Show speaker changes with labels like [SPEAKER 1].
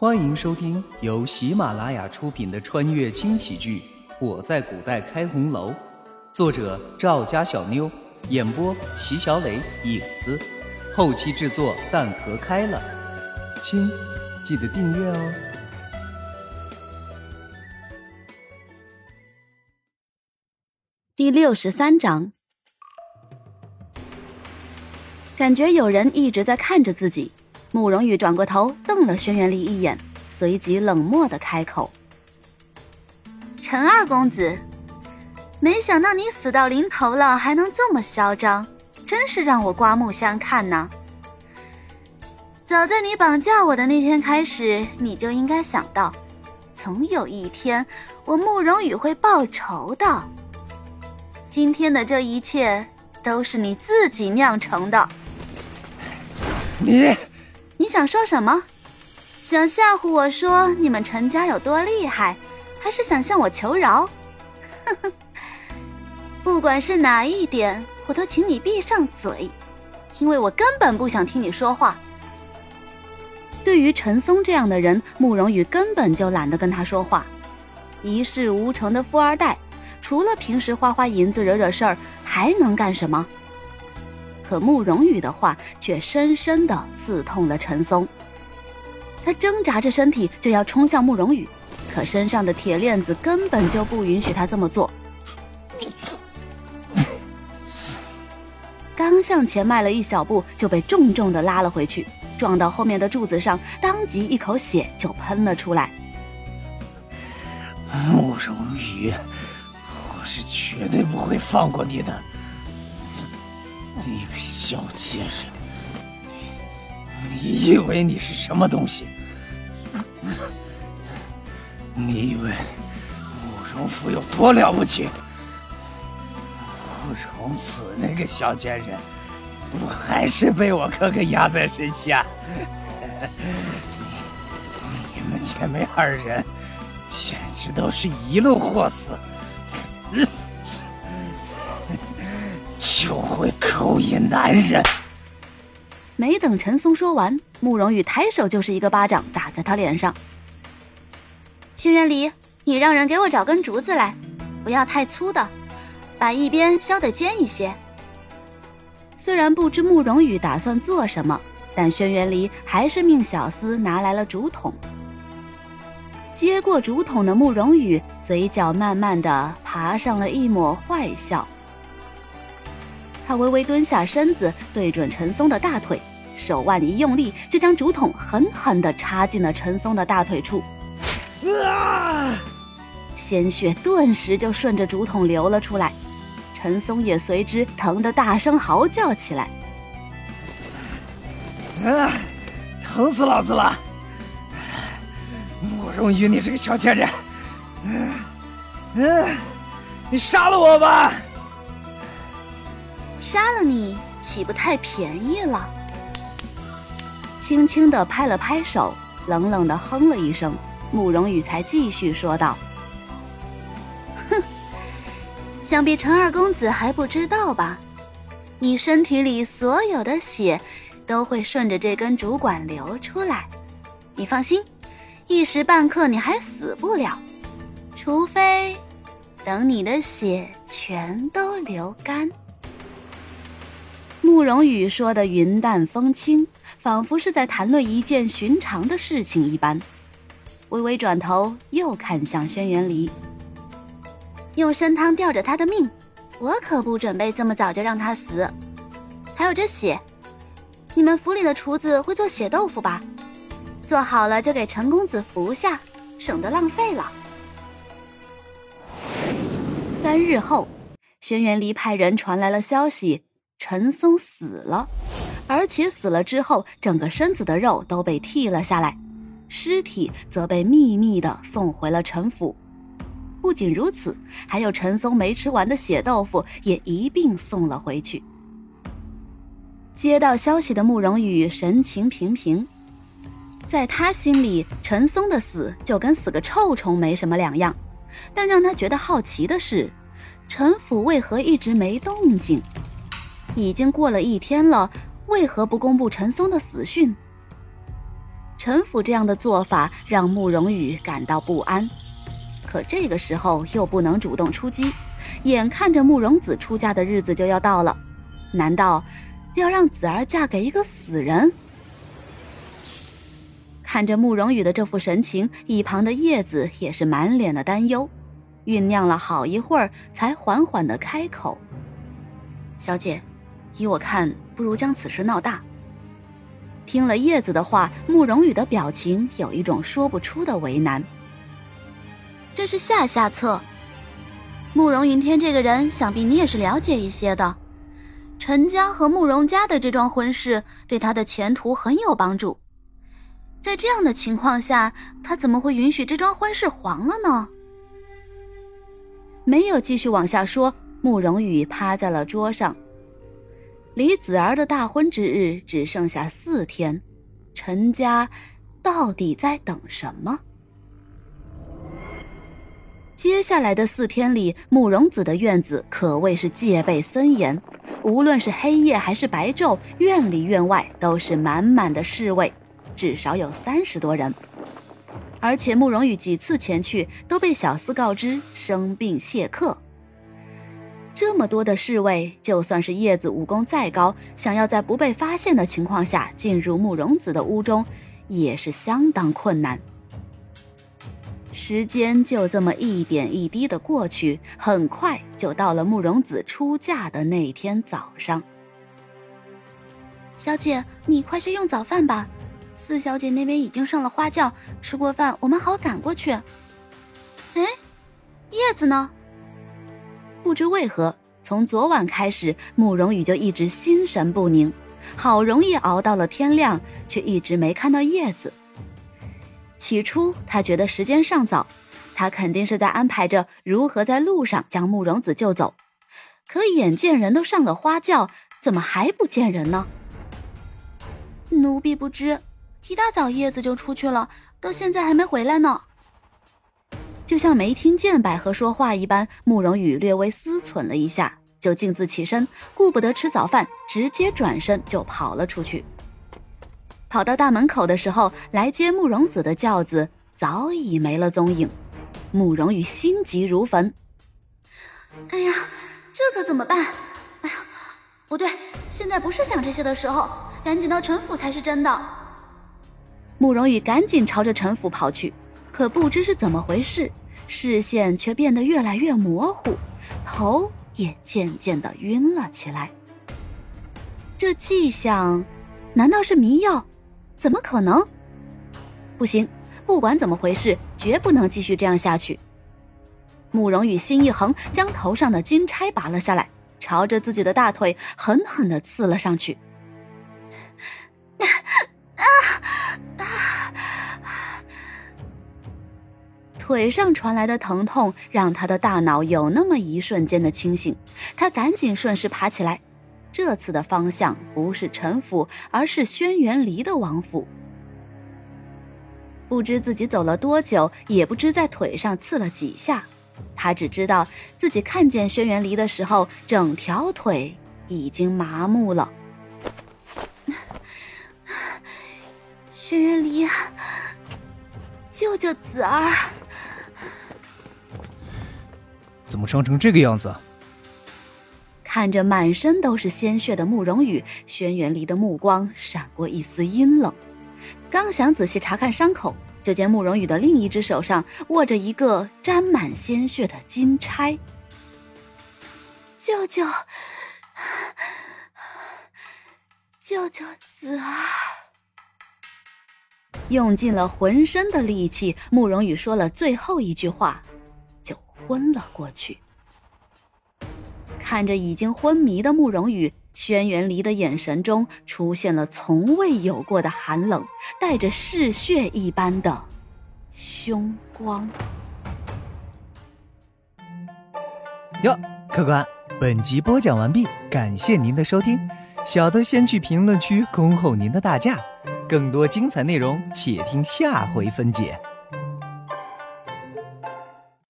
[SPEAKER 1] 欢迎收听由喜马拉雅出品的穿越轻喜剧《我在古代开红楼》，作者赵家小妞，演播席小磊、影子，后期制作蛋壳开了。亲，记得订阅哦。
[SPEAKER 2] 第六十三章，感觉有人一直在看着自己。慕容羽转过头，瞪了轩辕离一眼，随即冷漠的开口：“
[SPEAKER 3] 陈二公子，没想到你死到临头了还能这么嚣张，真是让我刮目相看呢。早在你绑架我的那天开始，你就应该想到，总有一天我慕容羽会报仇的。今天的这一切都是你自己酿成的。”
[SPEAKER 4] 你。
[SPEAKER 3] 你想说什么？想吓唬我说你们陈家有多厉害，还是想向我求饶？呵呵，不管是哪一点，我都请你闭上嘴，因为我根本不想听你说话。
[SPEAKER 2] 对于陈松这样的人，慕容羽根本就懒得跟他说话。一事无成的富二代，除了平时花花银子惹惹事儿，还能干什么？可慕容羽的话却深深的刺痛了陈松，他挣扎着身体就要冲向慕容羽，可身上的铁链子根本就不允许他这么做。刚向前迈了一小步，就被重重的拉了回去，撞到后面的柱子上，当即一口血就喷了出来。
[SPEAKER 4] 慕容羽，我是绝对不会放过你的。你个小贱人，你以为你是什么东西？你以为慕容复有多了不起？慕容子那个小贱人，不还是被我哥哥压在身下？你们姐妹二人，简直都是一路货死！就会勾引男人。
[SPEAKER 2] 没等陈松说完，慕容羽抬手就是一个巴掌打在他脸上。
[SPEAKER 3] 轩辕离，你让人给我找根竹子来，不要太粗的，把一边削得尖一些。
[SPEAKER 2] 虽然不知慕容羽打算做什么，但轩辕离还是命小厮拿来了竹筒。接过竹筒的慕容羽，嘴角慢慢的爬上了一抹坏笑。他微微蹲下身子，对准陈松的大腿，手腕一用力，就将竹筒狠狠地插进了陈松的大腿处。啊！鲜血顿时就顺着竹筒流了出来，陈松也随之疼得大声嚎叫起来。
[SPEAKER 4] 啊！疼死老子了！慕容羽，你这个小贱人！嗯嗯，你杀了我吧！
[SPEAKER 3] 杀了你岂不太便宜了？
[SPEAKER 2] 轻轻的拍了拍手，冷冷的哼了一声，慕容羽才继续说道：“
[SPEAKER 3] 哼，想必陈二公子还不知道吧？你身体里所有的血都会顺着这根主管流出来。你放心，一时半刻你还死不了，除非等你的血全都流干。”
[SPEAKER 2] 慕容羽说的云淡风轻，仿佛是在谈论一件寻常的事情一般。微微转头，又看向轩辕离，
[SPEAKER 3] 用参汤吊着他的命，我可不准备这么早就让他死。还有这血，你们府里的厨子会做血豆腐吧？做好了就给陈公子服下，省得浪费了。
[SPEAKER 2] 三日后，轩辕离派人传来了消息。陈松死了，而且死了之后，整个身子的肉都被剃了下来，尸体则被秘密的送回了陈府。不仅如此，还有陈松没吃完的血豆腐也一并送了回去。接到消息的慕容羽神情平平，在他心里，陈松的死就跟死个臭虫没什么两样。但让他觉得好奇的是，陈府为何一直没动静？已经过了一天了，为何不公布陈松的死讯？陈府这样的做法让慕容羽感到不安，可这个时候又不能主动出击，眼看着慕容子出嫁的日子就要到了，难道要让子儿嫁给一个死人？看着慕容羽的这副神情，一旁的叶子也是满脸的担忧，酝酿了好一会儿，才缓缓的开口：“小姐，依我看，不如将此事闹大。”听了叶子的话，慕容羽的表情有一种说不出的为难。
[SPEAKER 3] 这是下下策。慕容云天这个人，想必你也是了解一些的。陈家和慕容家的这桩婚事，对他的前途很有帮助。在这样的情况下，他怎么会允许这桩婚事黄了呢？
[SPEAKER 2] 没有继续往下说，慕容羽趴在了桌上。离子儿的大婚之日只剩下四天，陈家到底在等什么？接下来的四天里，慕容子的院子可谓是戒备森严，无论是黑夜还是白昼，院里院外都是满满的侍卫，至少有三十多人。而且慕容羽几次前去，都被小厮告知生病谢客。这么多的侍卫，就算是叶子武功再高，想要在不被发现的情况下进入慕容子的屋中，也是相当困难。时间就这么一点一滴的过去，很快就到了慕容子出嫁的那天早上。
[SPEAKER 3] 小姐，你快些用早饭吧，四小姐那边已经上了花轿，吃过饭我们好赶过去。哎，叶子呢？
[SPEAKER 2] 不知为何，从昨晚开始，慕容羽就一直心神不宁。好容易熬到了天亮，却一直没看到叶子。起初他觉得时间尚早，他肯定是在安排着如何在路上将慕容子救走。可眼见人都上了花轿，怎么还不见人呢？
[SPEAKER 3] 奴婢不知，一大早叶子就出去了，到现在还没回来呢。
[SPEAKER 2] 就像没听见百合说话一般，慕容羽略微思忖了一下，就径自起身，顾不得吃早饭，直接转身就跑了出去。跑到大门口的时候，来接慕容子的轿子早已没了踪影。慕容羽心急如焚。
[SPEAKER 3] 哎呀，这可怎么办？哎呀，不对，现在不是想这些的时候，赶紧到陈府才是真的。
[SPEAKER 2] 慕容羽赶紧朝着陈府跑去，可不知是怎么回事。视线却变得越来越模糊，头也渐渐的晕了起来。这迹象，难道是迷药？怎么可能？不行，不管怎么回事，绝不能继续这样下去。慕容羽心一横，将头上的金钗拔了下来，朝着自己的大腿狠狠的刺了上去。啊腿上传来的疼痛让他的大脑有那么一瞬间的清醒，他赶紧顺势爬起来。这次的方向不是陈府，而是轩辕离的王府。不知自己走了多久，也不知在腿上刺了几下，他只知道自己看见轩辕离的时候，整条腿已经麻木了。
[SPEAKER 3] 轩辕离，救救子儿！
[SPEAKER 1] 怎么伤成这个样子？
[SPEAKER 2] 看着满身都是鲜血的慕容羽，轩辕离的目光闪过一丝阴冷。刚想仔细查看伤口，就见慕容羽的另一只手上握着一个沾满鲜血的金钗。
[SPEAKER 3] 舅舅，舅舅子儿，
[SPEAKER 2] 用尽了浑身的力气，慕容羽说了最后一句话。昏了过去，看着已经昏迷的慕容羽，轩辕离的眼神中出现了从未有过的寒冷，带着嗜血一般的凶光。
[SPEAKER 1] 哟，客官，本集播讲完毕，感谢您的收听，小的先去评论区恭候您的大驾，更多精彩内容且听下回分解。